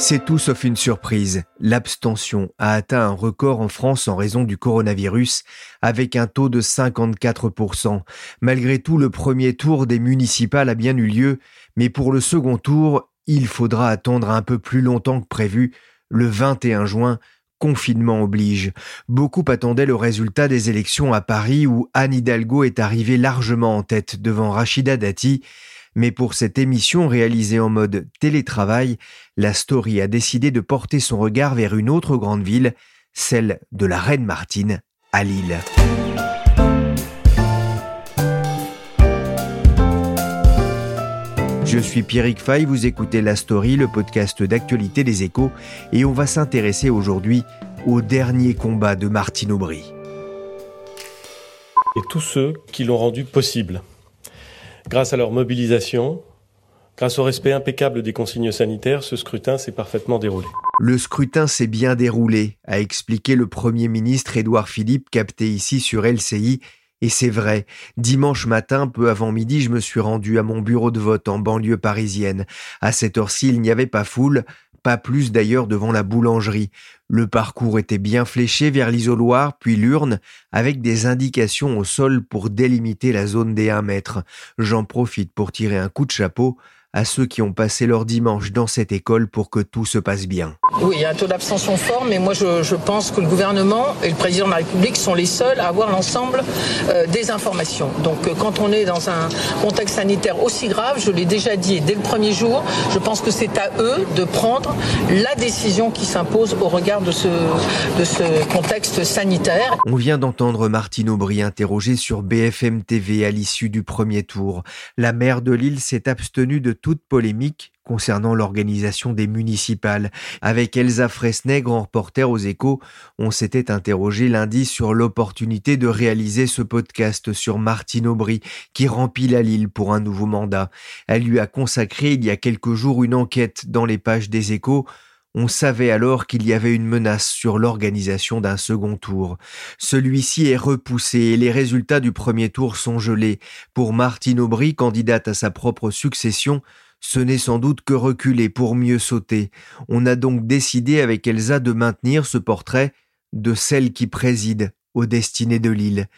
C'est tout sauf une surprise. L'abstention a atteint un record en France en raison du coronavirus, avec un taux de 54%. Malgré tout, le premier tour des municipales a bien eu lieu, mais pour le second tour, il faudra attendre un peu plus longtemps que prévu, le 21 juin, confinement oblige. Beaucoup attendaient le résultat des élections à Paris où Anne Hidalgo est arrivée largement en tête devant Rachida Dati, mais pour cette émission réalisée en mode télétravail, la story a décidé de porter son regard vers une autre grande ville, celle de la Reine Martine, à Lille. Je suis Pierrick Fay, vous écoutez La Story, le podcast d'actualité des échos, et on va s'intéresser aujourd'hui au dernier combat de Martine Aubry. Et tous ceux qui l'ont rendu possible. Grâce à leur mobilisation, grâce au respect impeccable des consignes sanitaires, ce scrutin s'est parfaitement déroulé. Le scrutin s'est bien déroulé, a expliqué le Premier ministre Édouard Philippe, capté ici sur LCI, et c'est vrai, dimanche matin, peu avant midi, je me suis rendu à mon bureau de vote en banlieue parisienne. À cette heure-ci, il n'y avait pas foule, pas plus d'ailleurs devant la boulangerie. Le parcours était bien fléché vers l'isoloir, puis l'urne, avec des indications au sol pour délimiter la zone des 1 mètre. J'en profite pour tirer un coup de chapeau à ceux qui ont passé leur dimanche dans cette école pour que tout se passe bien. Oui, il y a un taux d'abstention fort, mais moi je, pense que le gouvernement et le président de la République sont les seuls à avoir l'ensemble euh, des informations. Donc euh, quand on est dans un contexte sanitaire aussi grave, je l'ai déjà dit dès le premier jour, je pense que c'est à eux de prendre la décision qui s'impose au regard de ce, de ce contexte sanitaire. On vient d'entendre Martine Aubry interrogée sur BFM TV à l'issue du premier tour. La maire de Lille s'est abstenue de toute polémique concernant l'organisation des municipales. Avec Elsa Fresnay, grand reporter aux échos, on s'était interrogé lundi sur l'opportunité de réaliser ce podcast sur Martine Aubry, qui remplit la Lille pour un nouveau mandat. Elle lui a consacré il y a quelques jours une enquête dans les pages des échos on savait alors qu'il y avait une menace sur l'organisation d'un second tour. Celui-ci est repoussé et les résultats du premier tour sont gelés. Pour Martine Aubry, candidate à sa propre succession, ce n'est sans doute que reculer pour mieux sauter. On a donc décidé avec Elsa de maintenir ce portrait de celle qui préside aux destinées de l'île.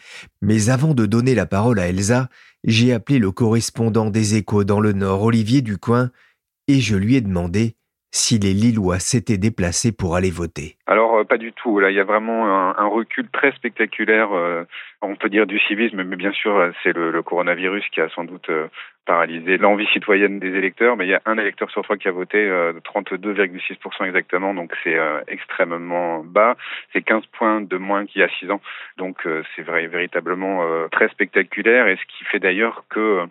Mais avant de donner la parole à Elsa, j'ai appelé le correspondant des échos dans le Nord, Olivier Ducoin, et je lui ai demandé si les Lillois s'étaient déplacés pour aller voter Alors euh, pas du tout. Là, il y a vraiment un, recul très spectaculaire. Euh, on peut dire du civisme, mais bien sûr, euh, c'est le, coronavirus qui a sans doute paralysé l'envie citoyenne des électeurs. Mais il y a un électeur sur trois qui a voté, 32,6% exactement. Donc c'est extrêmement bas. C'est 15 points de moins qu'il y a 6 ans. Donc c'est véritablement très spectaculaire. Et ce qui fait d'ailleurs que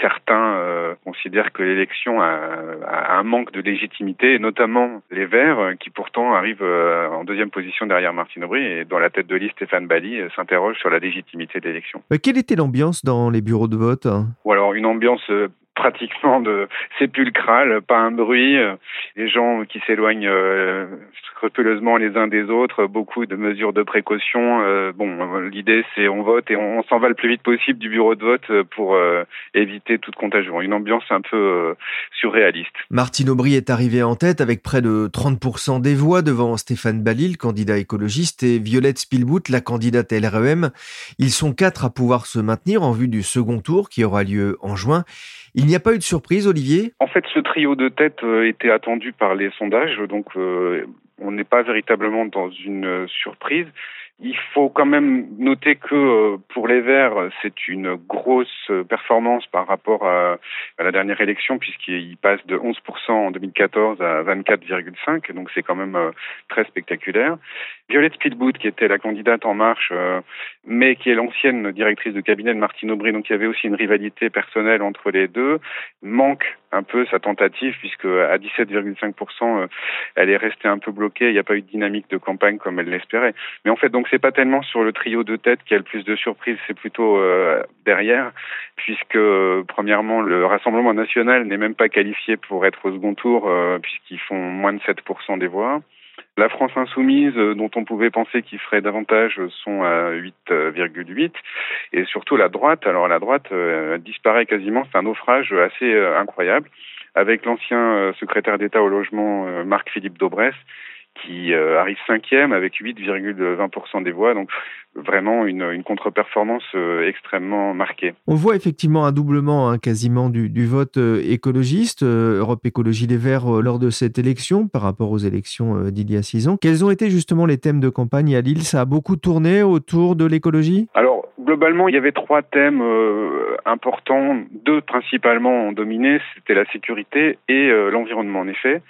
certains euh, considèrent que l'élection a, a, un manque de légitimité, et notamment les Verts, euh, qui pourtant arrivent euh, en deuxième position derrière Martine Aubry, et dans la tête de liste, Stéphane Bali s'interroge sur la légitimité de l'élection. quelle était l'ambiance dans les bureaux de vote Ou alors une ambiance pratiquement de sépulcral, pas un bruit, les gens qui s'éloignent euh, scrupuleusement les uns des autres, beaucoup de mesures de précaution. Euh, bon, l'idée c'est on vote et on, s'en va le plus vite possible du bureau de vote pour euh, éviter toute contagion. Une ambiance un peu surréaliste. Martine Aubry est arrivée en tête avec près de 30% des voix devant Stéphane Balil, candidat écologiste, et Violette Spielbout, la candidate LREM. Ils sont quatre à pouvoir se maintenir en vue du second tour qui aura lieu en juin. Il n'y a pas eu de surprise, Olivier? En fait, ce trio de tête euh, était attendu par les sondages, donc euh, on n'est pas véritablement dans une euh, surprise. Il faut quand même noter que euh, pour les Verts, c'est une grosse performance par rapport à, la dernière élection, puisqu'il passe de 11% en 2014 à 24,5%, donc c'est quand même euh, très spectaculaire. Violette Speedboot, qui était la candidate En Marche, euh, mais qui est l'ancienne directrice de cabinet de Martine Aubry, donc il y avait aussi une rivalité personnelle entre les deux, manque un peu sa tentative puisque à 17,5%, euh, elle est restée un peu bloquée. Il n'y a pas eu de dynamique de campagne comme elle l'espérait. Mais en fait, donc c'est pas tellement sur le trio de tête qui a le plus de surprises, c'est plutôt euh, derrière, puisque euh, premièrement le Rassemblement national n'est même pas qualifié pour être au second tour puisqu'ils font moins de 7% des voix. La France insoumise, euh, dont on pouvait penser qu'il ferait davantage, sont à 8,8. Et surtout la droite, alors la droite euh, disparaît quasiment, c'est un naufrage assez euh, incroyable, avec l'ancien secrétaire d'État au logement Marc-Philippe Daubresse, qui arrive cinquième avec 8,20% des voix. Donc vraiment une, une contre-performance euh, extrêmement marquée. On voit effectivement un doublement hein, quasiment du, du vote euh, écologiste, euh, Europe Écologie Les Verts, lors de cette élection par rapport aux élections d'il y a six ans. Quels ont été justement les thèmes de campagne à Lille? Ça a beaucoup tourné autour de l'écologie? Alors, globalement, il y avait trois thèmes importants. Deux principalement ont dominé, c'était la sécurité et l'environnement en effet.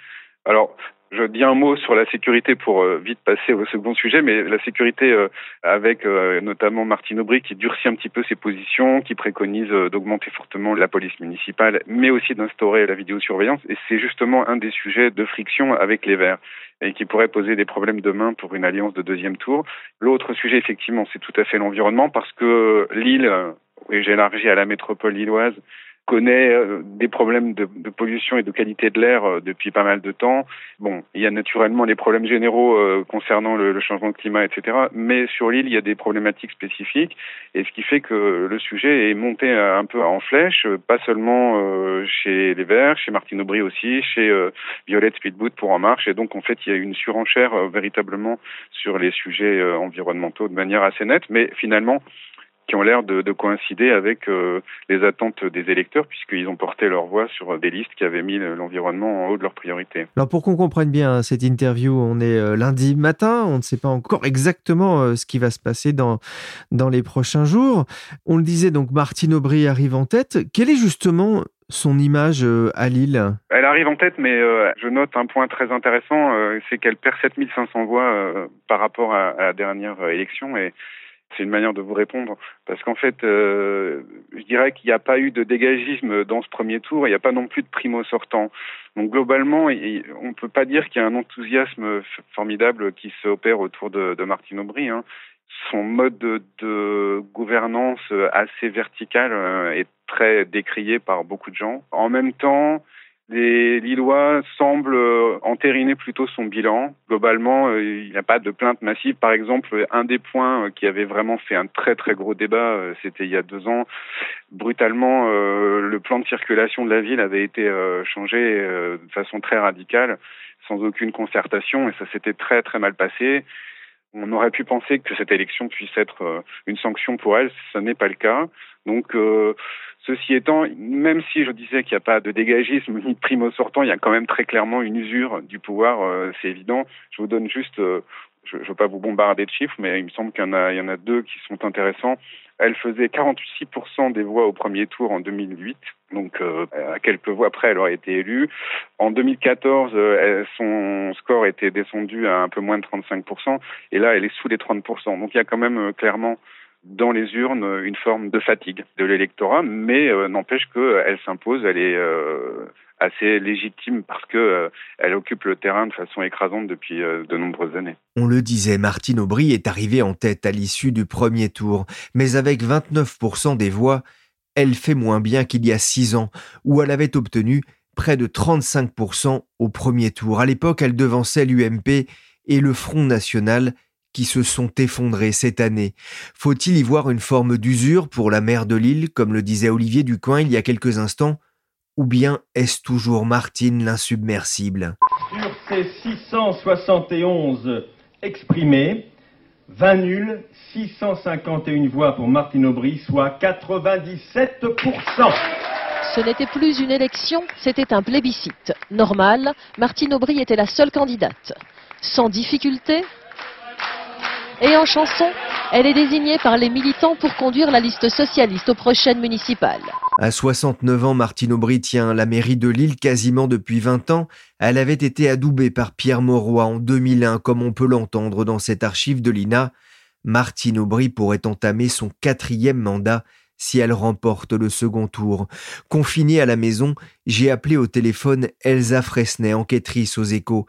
Alors, je dis un mot sur la sécurité pour euh, vite passer au second sujet, mais la sécurité euh, avec euh, notamment Martine Aubry qui durcit un petit peu ses positions, qui préconise d'augmenter fortement la police municipale, mais aussi d'instaurer la vidéosurveillance. Et c'est justement un des sujets de friction avec les Verts et qui pourrait poser des problèmes demain pour une alliance de deuxième tour. L'autre sujet, effectivement, c'est tout à fait l'environnement parce que Lille, et j'élargis à la métropole lilloise, connaît euh, des problèmes de, de, pollution et de qualité de l'air euh, depuis pas mal de temps. Bon, il y a naturellement les problèmes généraux euh, concernant le, changement de climat, etc. Mais sur l'île, il y a des problématiques spécifiques, et ce qui fait que le sujet est monté un peu en flèche, pas seulement chez les Verts, chez Martine Aubry aussi, chez Violette Speedboot pour En Marche, et donc en fait, il y a une surenchère véritablement sur les sujets environnementaux de manière assez nette, mais finalement, qui ont l'air de, de, coïncider avec euh, les attentes des électeurs, puisqu'ils ont porté leur voix sur des listes qui avaient mis l'environnement en haut de leurs priorités. Alors pour qu'on comprenne bien cette interview, on est euh, lundi matin, on ne sait pas encore exactement euh, ce qui va se passer dans, dans les prochains jours. On le disait donc, Martine Aubry arrive en tête. Quelle est justement son image à Lille? Elle arrive en tête, mais je note un point très intéressant, c'est qu'elle perd 7500 voix par rapport à, à, la dernière élection. Et c'est une manière de vous répondre parce qu'en fait, euh, je dirais qu'il n'y a pas eu de dégagisme dans ce premier tour. Il n'y a pas non plus de primo sortant. Donc globalement, on ne peut pas dire qu'il y a un enthousiasme formidable qui s'opère autour de, Martine Aubry. Hein. Son mode de, de, gouvernance assez vertical euh, est très décrié par beaucoup de gens. En même temps, les Lillois semblent euh, entériner plutôt son bilan. Globalement, euh, il n'y a pas de plainte massive. Par exemple, un des points euh, qui avait vraiment fait un très très gros débat, c'était il y a deux ans. Brutalement, le plan de circulation de la ville avait été changé de façon très radicale, sans aucune concertation, et ça s'était très très mal passé. On aurait pu penser que cette élection puisse être une sanction pour elle, ce n'est pas le cas. Donc Ceci étant, même si je disais qu'il n'y a pas de dégagisme ni de primo sortant, il y a quand même très clairement une usure du pouvoir, euh, c'est évident. Je vous donne juste, euh, je ne veux pas vous bombarder de chiffres, mais il me semble qu'il y en a, deux qui sont intéressants. Elle faisait 46% des voix au premier tour en 2008, donc euh, à quelques voix près, elle aurait été élue. En 2014, son score était descendu à un peu moins de 35%, et là, elle est sous les 30%. Donc il y a quand même clairement dans les urnes une forme de fatigue de l'électorat, mais euh, n'empêche qu'elle s'impose, elle est euh, assez légitime parce que euh, elle occupe le terrain de façon écrasante depuis de nombreuses années. On le disait, Martine Aubry est arrivée en tête à l'issue du premier tour, mais avec 29% des voix, elle fait moins bien qu'il y a six ans, où elle avait obtenu près de 35% au premier tour. À l'époque, elle devançait l'UMP et le Front National qui se sont effondrés cette année. Faut-il y voir une forme d'usure pour la mer de l'île, comme le disait Olivier Ducoin il y a quelques instants Ou bien est-ce toujours Martine l'insubmersible? Sur ces 671 exprimés, 20 nuls, 651 voix pour Martine Aubry, soit 97%. Ce n'était plus une élection, c'était un plébiscite. Normal, Martine Aubry était la seule candidate. Sans difficulté, Et en chanson, elle est désignée par les militants pour conduire la liste socialiste aux prochaines municipales. À 69 ans, Martine Aubry tient la mairie de Lille quasiment depuis 20 ans. Elle avait été adoubée par Pierre Mauroy en 2001, comme on peut l'entendre dans cette archive de l'INA. Martine Aubry pourrait entamer son quatrième mandat si elle remporte le second tour. Confinée à la maison, j'ai appelé au téléphone Elsa Fresnay, enquêtrice aux échos.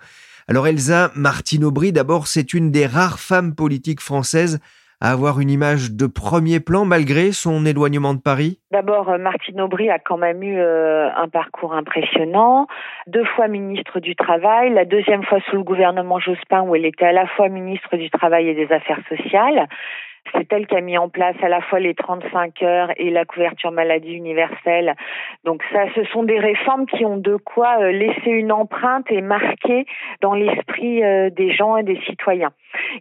Alors Elsa, Martine Aubry, d'abord, c'est une des rares femmes politiques françaises à avoir une image de premier plan malgré son éloignement de Paris D'abord, euh, Martine Aubry a quand même eu euh, un parcours impressionnant. Deux fois ministre du Travail, la deuxième fois sous le gouvernement Jospin où elle était à la fois ministre du Travail et des Affaires sociales. C'est elle qui a mis en place à la fois les 35 heures et la couverture maladie universelle. Donc ça, ce sont des réformes qui ont de quoi euh, laisser une empreinte et marquer dans l'esprit euh, des gens et des citoyens.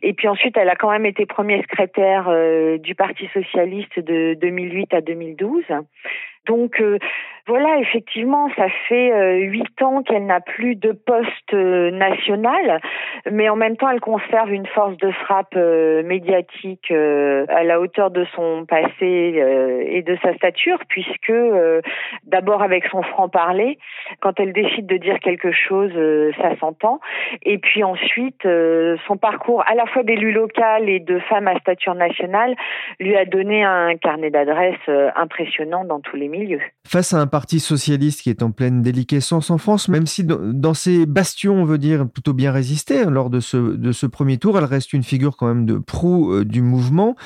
Et puis ensuite, elle a quand même été premier secrétaire euh, du Parti socialiste de 2008 à 2012. Donc voilà, effectivement, ça fait euh, huit ans qu'elle n'a plus de poste euh, national, mais en même temps, elle conserve une force de frappe médiatique à la hauteur de son passé et de sa stature, puisque d'abord avec son franc-parler, quand elle décide de dire quelque chose, ça s'entend, et puis ensuite, son parcours à la fois d'élu local et de femme à stature nationale lui a donné un carnet d'adresses impressionnant dans tous les un parti socialiste qui est en pleine déliquescence en France, même si dans, ces bastions, on veut dire, plutôt bien résisté hein, lors de ce, de ce premier tour, elle reste une figure quand même de proue euh, du mouvement.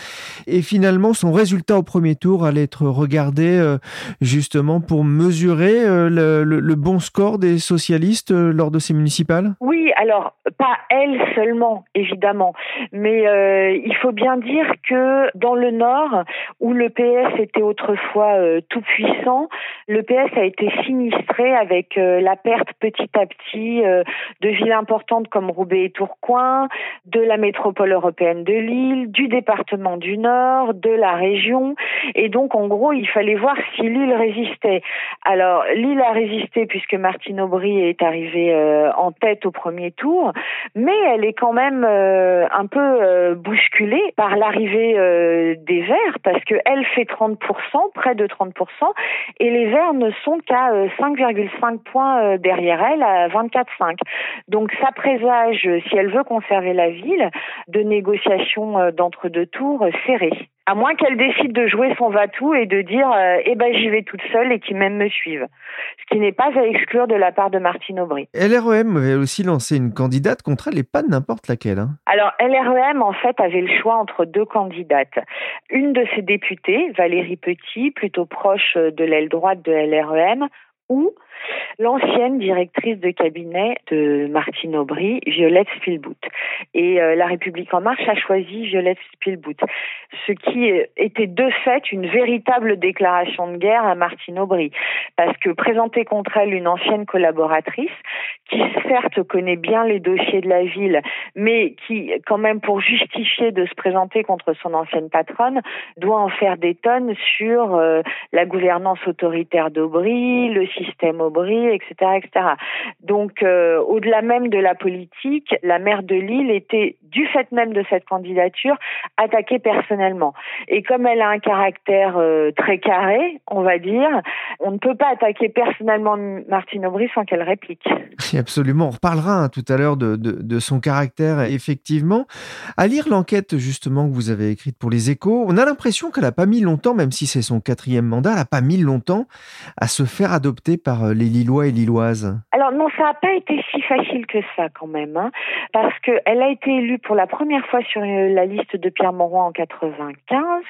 Et finalement, son résultat au premier tour allait être regardé euh, justement pour mesurer euh, le, le, bon score des socialistes lors de ces municipales? Oui, alors pas elle seulement, évidemment, mais il faut bien dire que dans le Nord, où le PS était autrefois tout puissant, le PS a été sinistré avec euh, la perte petit à petit euh, de villes importantes comme Roubaix et Tourcoing, de la métropole européenne de Lille, du département du Nord, de la région. Et donc, en gros, il fallait voir si Lille résistait. Alors, Lille a résisté puisque Martine Aubry est arrivée euh, en tête au premier tour, mais elle est quand même un peu bousculée par l'arrivée des Verts parce qu'elle fait 30%, près de 30%, et les Verts ne sont qu'à 5,5 euh, points euh, derrière elle à 24,5. Donc ça présage, si elle veut conserver la ville, de négociations euh, d'entre-deux tours serrées. À moins qu'elle décide de jouer son va-tout et de dire eh ben j'y vais toute seule et qu'ils même me suivent. Ce qui n'est pas à exclure de la part de Martine Aubry. LREM avait aussi lancé une candidate contre elle et pas n'importe laquelle. Hein. Alors LREM en fait avait le choix entre deux candidates. Une de ses députées, Valérie Petit, plutôt proche de l'aile droite de LREM, ou l'ancienne directrice de cabinet de Martine Aubry, Violette Spielbout. Et euh, La République en marche a choisi Violette Spielbout, ce qui était de fait une véritable déclaration de guerre à Martine Aubry, parce que présenter contre elle une ancienne collaboratrice, qui certes connaît bien les dossiers de la ville, mais qui, quand même, pour justifier de se présenter contre son ancienne patronne, doit en faire des tonnes sur euh, la gouvernance autoritaire d'Aubry, le système Aubry, etc., etc. Donc, euh, au-delà même de la politique, la maire de Lille était, du fait même de cette candidature, attaquée personnellement. Et comme elle a un caractère euh, très carré, on va dire, on ne peut pas attaquer personnellement Martine Aubry sans qu'elle réplique. Absolument, on reparlera hein, tout à l'heure de, de, son caractère, effectivement. À lire l'enquête justement que vous avez écrite pour les échos, on a l'impression qu'elle n'a pas mis longtemps, même si c'est son quatrième mandat, elle n'a pas mis longtemps à se faire adopter par euh, les Lillois et Lilloises. Alors non, ça n'a pas été si facile que ça quand même, hein, parce qu'elle a été élue pour la première fois sur euh, la liste de Pierre Mauroy en 95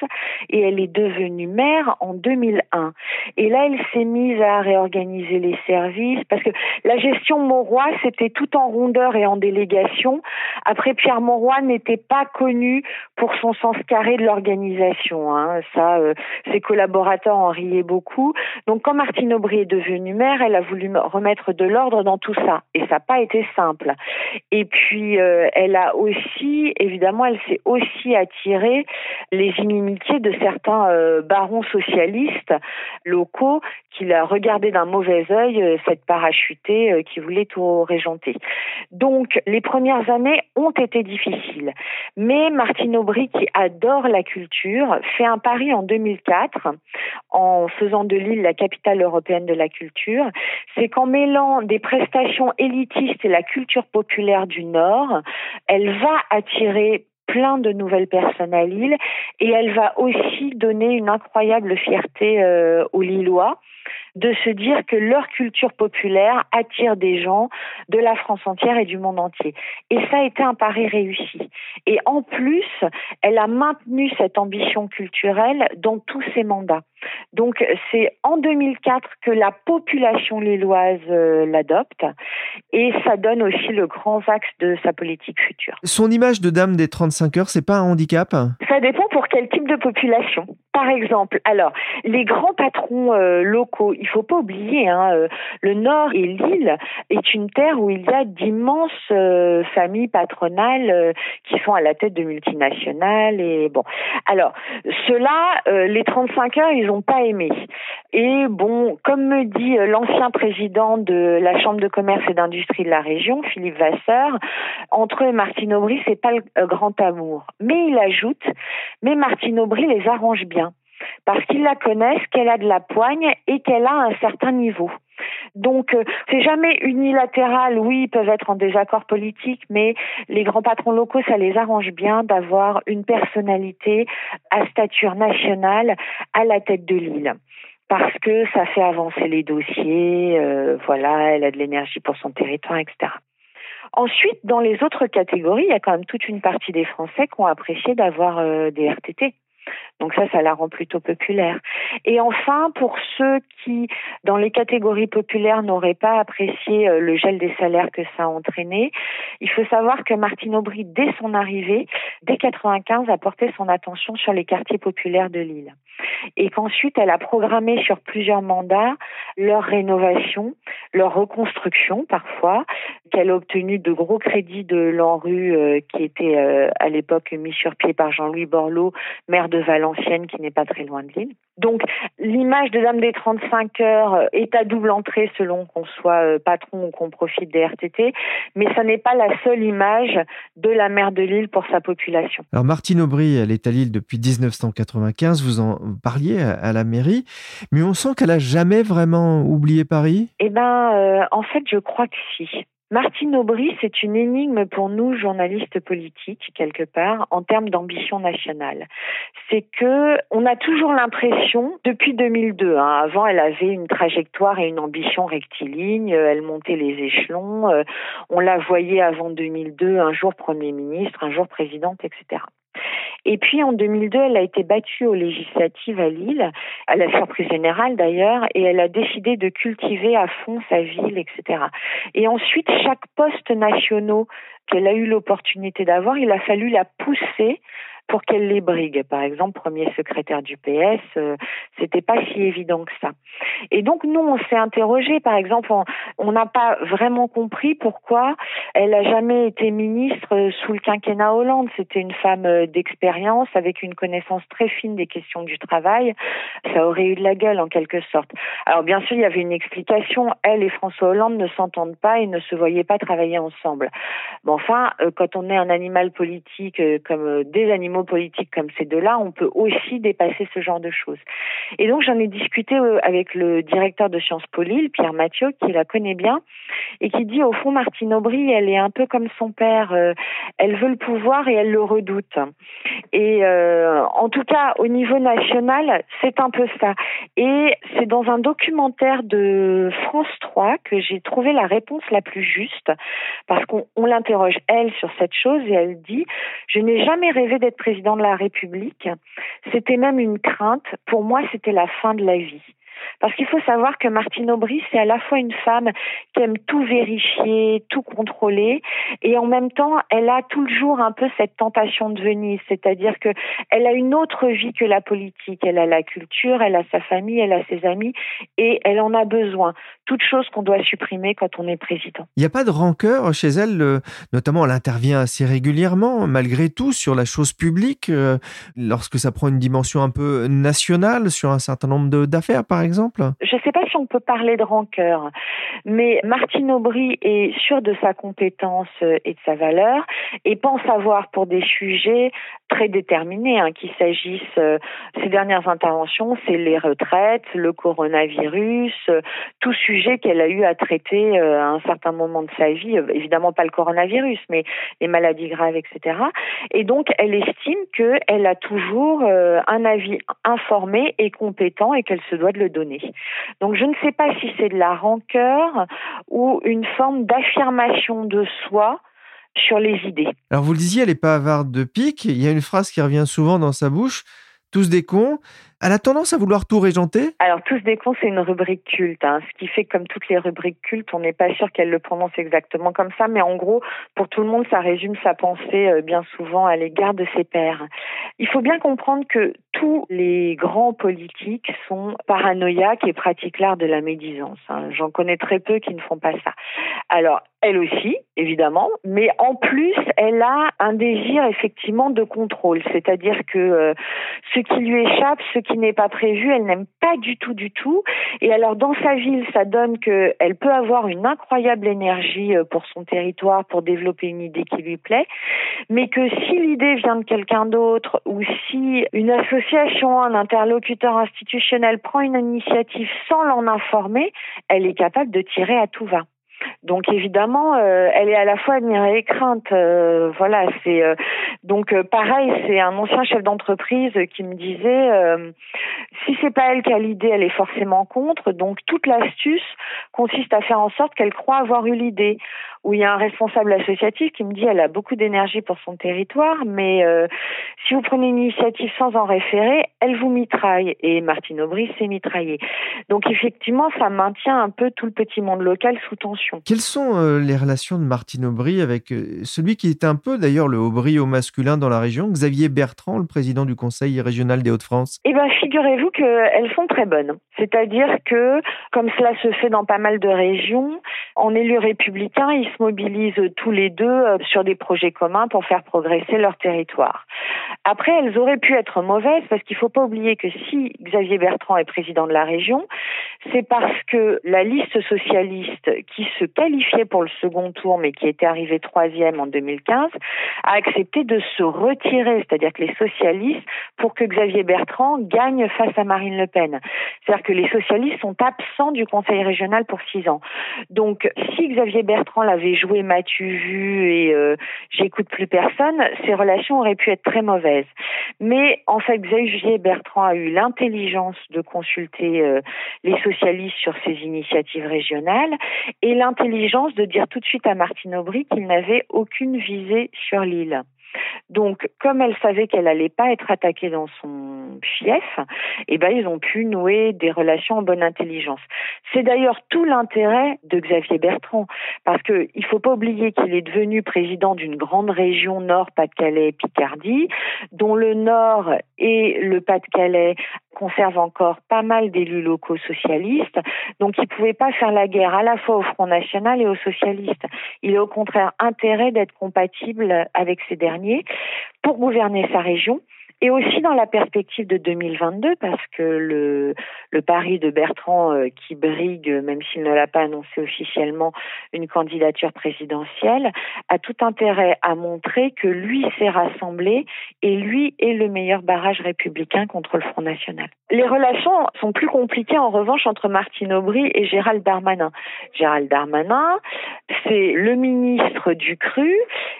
et elle est devenue maire en 2001. Et là, elle s'est mise à réorganiser les services parce que la gestion Mauroy, c'était tout en rondeur et en délégation. Après, Pierre Mauroy n'était pas connu pour son sens carré de l'organisation. Hein. Ça, euh, ses collaborateurs en riaient beaucoup. Donc, quand Martine Aubry est devenue devenue elle a voulu remettre de l'ordre dans tout ça. Et ça n'a pas été simple. Et puis, euh, elle a aussi, évidemment, elle s'est aussi attirée les inimitiés de certains euh, barons socialistes locaux qu'il a regardé d'un mauvais œil euh, cette parachutée qui voulait tout régenter. Donc les premières années ont été difficiles, mais Martine Aubry qui adore la culture fait un pari en 2004 en faisant de Lille la capitale européenne de la c'est qu'en mêlant des prestations élitistes et la culture populaire du Nord, elle va attirer plein de nouvelles personnes à Lille et elle va aussi donner une incroyable fierté euh, aux Lillois de se dire que leur culture populaire attire des gens de la France entière et du monde entier. Et ça a été un pari réussi. Et en plus, elle a maintenu cette ambition culturelle dans tous ses mandats. Donc c'est en 2004 que la population lilloise euh, l'adopte et ça donne aussi le grand axe de sa politique future. Son image de dame des 35 heures, c'est pas un handicap? Ça dépend pour quel type de population. Par exemple, alors les grands patrons euh, locaux, il faut pas oublier, hein, euh, le Nord et l'île est une terre où il y a d'immenses euh, familles patronales qui sont à la tête de multinationales et bon. Alors ceux-là, les 35 heures, ils n'ont pas aimé. Et bon, comme me dit l'ancien président de la Chambre de commerce et d'industrie de la région, Philippe Vasseur, entre eux et Martine Aubry, c'est pas le grand amour. Mais il ajoute, mais Martine Aubry les arrange bien parce qu'ils la connaissent, qu'elle a de la poigne et qu'elle a un certain niveau. Donc, euh, c'est jamais unilatéral. Oui, ils peuvent être en désaccord politique, mais les grands patrons locaux, ça les arrange bien d'avoir une personnalité à stature nationale à la tête de l'île parce que ça fait avancer les dossiers, euh, voilà, elle a de l'énergie pour son territoire, etc. Ensuite, dans les autres catégories, il y a quand même toute une partie des Français qui ont apprécié d'avoir euh, des RTT. Donc ça, ça la rend plutôt populaire. Et enfin, pour ceux qui, dans les catégories populaires, n'auraient pas apprécié euh, le gel des salaires que ça a entraîné, il faut savoir que Martine Aubry, dès son arrivée, dès 95, a porté son attention sur les quartiers populaires de Lille. Et qu'ensuite, elle a programmé sur plusieurs mandats leur rénovation, leur reconstruction parfois, qu'elle a obtenu de gros crédits de l'ANRU euh, qui était euh, à l'époque mis sur pied par Jean-Louis Borloo, maire de Valenciennes qui n'est pas très loin de Lille. Donc l'image de Dame des 35 heures euh, est à double entrée selon qu'on soit euh, patron ou qu'on profite des RTT, mais ça n'est pas la seule image de la maire de Lille pour sa population. Alors Martine Aubry, elle est à Lille depuis 1995, vous en parliez à la mairie, mais on sent qu'elle a jamais vraiment oublié Paris? Eh ben, euh, en fait, je crois que si. Martine Aubry, c'est une énigme pour nous, journalistes politiques, quelque part, en termes d'ambition nationale. C'est que on a toujours l'impression, depuis 2002, hein, avant elle avait une trajectoire et une ambition rectiligne, elle montait les échelons, euh, on la voyait avant 2002, un jour Premier ministre, un jour présidente, etc. Et puis en 2002, elle a été battue aux législatives à Lille, à la surprise générale d'ailleurs, et elle a décidé de cultiver à fond sa ville, etc. Et ensuite, chaque poste national qu'elle a eu l'opportunité d'avoir, il a fallu la pousser pour qu'elle les brigue. Par exemple, premier secrétaire du PS, euh, c'était pas si évident que ça. Et donc nous, on s'est interrogé. Par exemple, on n'a pas vraiment compris pourquoi elle a jamais été ministre sous le quinquennat Hollande. C'était une femme euh, d'expérience avec une connaissance très fine des questions du travail. Ça aurait eu de la gueule en quelque sorte. Alors bien sûr, il y avait une explication. Elle et François Hollande ne s'entendent pas et ne se voyaient pas travailler ensemble. Mais enfin, euh, quand on est un animal politique comme des animaux politiques comme ces deux-là, on peut aussi dépasser ce genre de choses. Et donc j'en ai discuté euh, avec le directeur de Sciences Po Lille, Pierre Mathieu, qui la connaît bien, et qui dit au fond Martine Aubry, elle est un peu comme son père, euh, elle veut le pouvoir et elle le redoute. Et euh, en tout cas, au niveau national, c'est un peu ça. Et c'est dans un documentaire de France 3 que j'ai trouvé la réponse la plus juste, parce qu'on l'interroge elle sur cette chose et elle dit, je n'ai jamais rêvé d'être président de la République, c'était même une crainte. Pour moi, c'était la fin de la vie. Parce qu'il faut savoir que Martine Aubry, c'est à la fois une femme qui aime tout vérifier, tout contrôler, et en même temps, elle a toujours un peu cette tentation de Venise, c'est-à-dire que elle a une autre vie que la politique. Elle a la culture, elle a sa famille, elle a ses amis, et elle en a besoin. Toute chose qu'on doit supprimer quand on est président. Il n'y a pas de rancœur chez elle, notamment elle intervient assez régulièrement, malgré tout, sur la chose publique, euh, lorsque ça prend une dimension un peu nationale sur un certain nombre d'affaires, par exemple Je ne sais pas si on peut parler de rancœur, mais Martine Aubry est sûre de sa compétence euh, et de sa valeur et pense avoir pour des sujets très déterminés, hein, qu'il s'agisse, euh, ces dernières interventions, c'est les retraites, le coronavirus, euh, tout sujet qu'elle a eu à traiter à un certain moment de sa vie, évidemment pas le coronavirus, mais les maladies graves, etc. Et donc, elle estime qu'elle a toujours un avis informé et compétent et qu'elle se doit de le donner. Donc, je ne sais pas si c'est de la rancœur ou une forme d'affirmation de soi sur les idées. Alors vous le disiez, elle n'est pas avarde de pique. Il y a une phrase qui revient souvent dans sa bouche. Tous des cons. Elle a tendance à vouloir tout régenter? Alors, tous des cons, c'est une rubrique culte. Hein. Ce qui fait comme toutes les rubriques cultes, on n'est pas sûr qu'elle le prononce exactement comme ça. Mais en gros, pour tout le monde, ça résume sa pensée euh, bien souvent à l'égard de ses pairs. Il faut bien comprendre que tous les grands politiques sont paranoïaques et pratiquent l'art de la médisance. Hein. J'en connais très peu qui ne font pas ça. Alors, elle aussi, évidemment, mais en plus, elle a un désir effectivement de contrôle, c'est-à-dire que euh, ce qui lui échappe, ce qui n'est pas prévu, elle n'aime pas du tout, du tout. Et alors, dans sa ville, ça donne qu'elle peut avoir une incroyable énergie euh, pour son territoire, pour développer une idée qui lui plaît, mais que si l'idée vient de quelqu'un d'autre ou si une association, un interlocuteur institutionnel prend une initiative sans l'en informer, elle est capable de tirer à tout va. Donc évidemment, euh, elle est à la fois admirée et crainte. Euh, voilà, c'est euh, donc pareil, c'est un ancien chef d'entreprise qui me disait si c'est pas elle qui a l'idée, elle est forcément contre. Donc toute l'astuce consiste à faire en sorte qu'elle croit avoir eu l'idée où il y a un responsable associatif qui me dit elle a beaucoup d'énergie pour son territoire, mais euh, si vous prenez une initiative sans en référer, elle vous mitraille. Et Martine Aubry s'est mitraillée. Donc effectivement, ça maintient un peu tout le petit monde local sous tension. Quelles sont euh, les relations de Martine Aubry avec euh, celui qui est un peu d'ailleurs le Aubry au masculin dans la région, Xavier Bertrand, le président du Conseil régional des Hauts-de-France? Eh bien, figurez-vous qu'elles sont très bonnes. C'est-à-dire que, comme cela se fait dans pas mal de régions, en élus républicains, ils se mobilisent tous les deux euh, sur des projets communs pour faire progresser leur territoire. Après, elles auraient pu être mauvaises parce qu'il ne faut pas oublier que si Xavier Bertrand est président de la région, c'est parce que la liste socialiste qui se qualifiait pour le second tour mais qui était arrivée troisième en 2015 a accepté de se retirer, c'est-à-dire que les socialistes, pour que Xavier Bertrand gagne face à Marine Le Pen. C'est-à-dire que les socialistes sont absents du Conseil régional pour six ans. Donc, si Xavier Bertrand l'avait joué Mathieu vu et euh, j'écoute plus personne, ces relations auraient pu être très mauvaises. Mais en fait, Xavier Bertrand a eu l'intelligence de consulter euh, les socialistes sur ces initiatives régionales et l'intelligence de dire tout de suite à Martine Aubry qu'il n'avait aucune visée sur l'île. Donc, comme elle savait qu'elle n'allait pas être attaquée dans son fief, eh ben, ils ont pu nouer des relations en bonne intelligence. C'est d'ailleurs tout l'intérêt de Xavier Bertrand, parce qu'il ne faut pas oublier qu'il est devenu président d'une grande région Nord, Pas-de-Calais, Picardie, dont le Nord et le Pas-de-Calais conservent encore pas mal d'élus locaux socialistes, donc il ne pouvait pas faire la guerre à la fois au Front National et aux socialistes. Il a au contraire intérêt d'être compatible avec ces derniers pour gouverner sa région et aussi dans la perspective de 2022, parce que le, pari de Bertrand, euh, qui brigue, même s'il ne l'a pas annoncé officiellement, une candidature présidentielle, a tout intérêt à montrer que lui s'est rassemblé et lui est le meilleur barrage républicain contre le Front National. Les relations sont plus compliquées en revanche entre Martine Aubry et Gérald Darmanin. Gérald Darmanin, c'est le ministre du CRU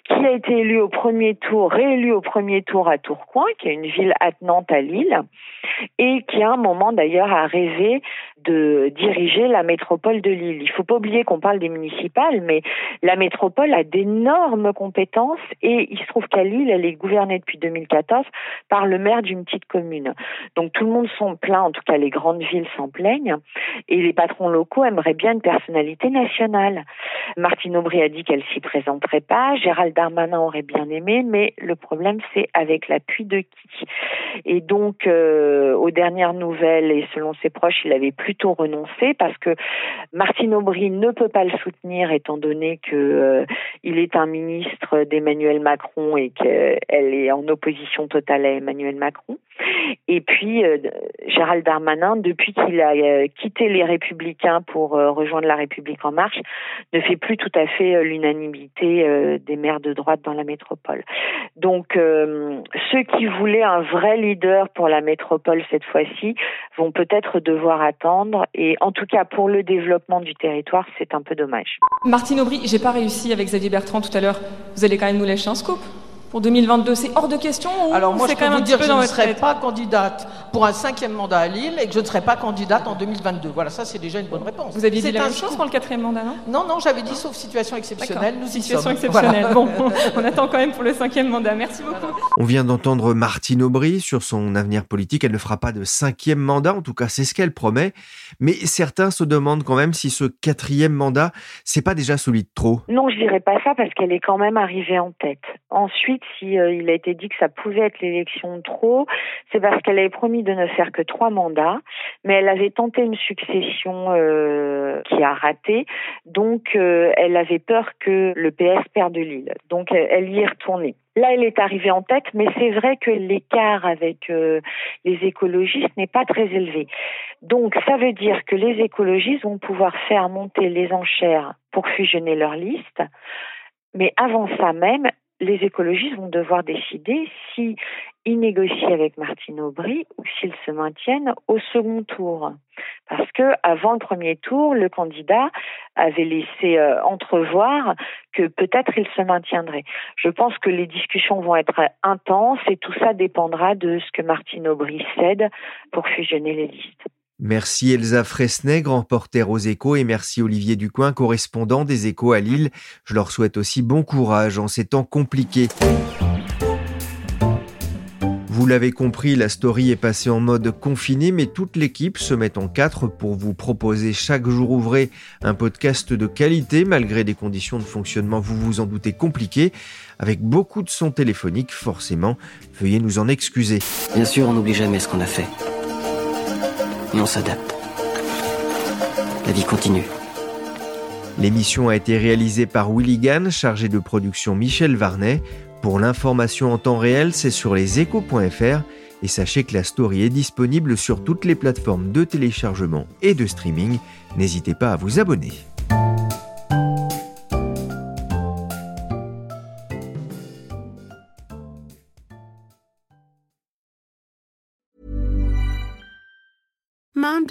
qui a été élu au premier tour, réélu au premier tour à Tourcoing, qui une ville attenante à Lille, et qui à un moment d'ailleurs a rêvé de diriger la métropole de Lille. Il faut pas oublier qu'on parle des municipales, mais la métropole a d'énormes compétences et il se trouve qu'à Lille, elle est gouvernée depuis 2014 par le maire d'une petite commune. Donc tout le monde s'en plaint, en tout cas les grandes villes s'en plaignent, et les patrons locaux aimeraient bien une personnalité nationale. Martine Aubry a dit qu'elle s'y présenterait pas, Gérald Darmanin aurait bien aimé, mais le problème c'est avec l'appui de qui? Et donc, euh, aux dernières nouvelles et selon ses proches, il avait plutôt renoncé parce que Martine Aubry ne peut pas le soutenir étant donné que euh, il est un ministre d'Emmanuel Macron et qu'elle est en opposition totale à Emmanuel Macron. Et puis, euh, Gérald Darmanin, depuis qu'il a euh, quitté les Républicains pour euh, rejoindre la République en marche, ne fait plus tout à fait l'unanimité des maires de droite dans la métropole. Donc, ceux qui voulaient un vrai leader pour la métropole cette fois-ci vont peut-être devoir attendre. Et en tout cas, pour le développement du territoire, c'est un peu dommage. Martine Aubry, j'ai pas réussi avec Xavier Bertrand tout à l'heure. Vous allez quand même nous lâcher un scoop pour 2022 C'est hors de question Alors moi, je peux vous dire que je ne serai pas candidate pour un cinquième mandat à Lille et que je ne serai pas candidate en 2022. Voilà, ça c'est déjà une bonne réponse. Vous aviez dit la même chose pour le quatrième mandat, non? Non, non, j'avais dit sauf situation exceptionnelle. Nous situation exceptionnelle. Bon, on attend quand même pour le cinquième mandat. Merci beaucoup. On vient d'entendre Martine Aubry sur son avenir politique. Elle ne fera pas de cinquième mandat, en tout cas c'est ce qu'elle promet. Mais certains se demandent quand même si ce quatrième mandat, c'est pas déjà celui de trop. Non, je dirais pas ça parce qu'elle est quand même arrivée en tête. Ensuite, si euh, il a été dit que ça pouvait être l'élection trop, c'est parce qu'elle avait promis de ne faire que trois mandats, mais elle avait tenté une succession euh, qui a raté, donc euh, elle avait peur que le PS perde l'île. Donc elle y est retournée. Là, elle est arrivée en tête, mais c'est vrai que l'écart avec les écologistes n'est pas très élevé. Donc, ça veut dire que les écologistes vont pouvoir faire monter les enchères pour fusionner leur liste. Mais avant ça même, les écologistes vont devoir décider si ils négocient avec Martine Aubry ou s'ils se maintiennent au second tour. Parce que avant le premier tour, le candidat avait laissé euh, entrevoir que peut-être il se maintiendrait. Je pense que les discussions vont être intenses et tout ça dépendra de ce que Martine Aubry cède pour fusionner les listes. Merci Elsa Fresnay, grand reporter aux échos, et merci Olivier Ducoin, correspondant des échos à Lille. Je leur souhaite aussi bon courage en ces temps compliqués. Vous l'avez compris, la story est passée en mode confiné, mais toute l'équipe se met en quatre pour vous proposer chaque jour ouvré un podcast de qualité, malgré des conditions de fonctionnement, vous vous en doutez, compliquées, avec beaucoup de sons téléphoniques, forcément. Veuillez nous en excuser. Bien sûr, on n'oublie jamais ce qu'on a fait on s'adapte. La vie continue. L'émission a été réalisée par Willy Gann, chargé de production Michel Varnet. Pour l'information en temps réel, c'est sur leséchos.fr et sachez que la story est disponible sur toutes les plateformes de téléchargement et de streaming. N'hésitez pas à vous abonner.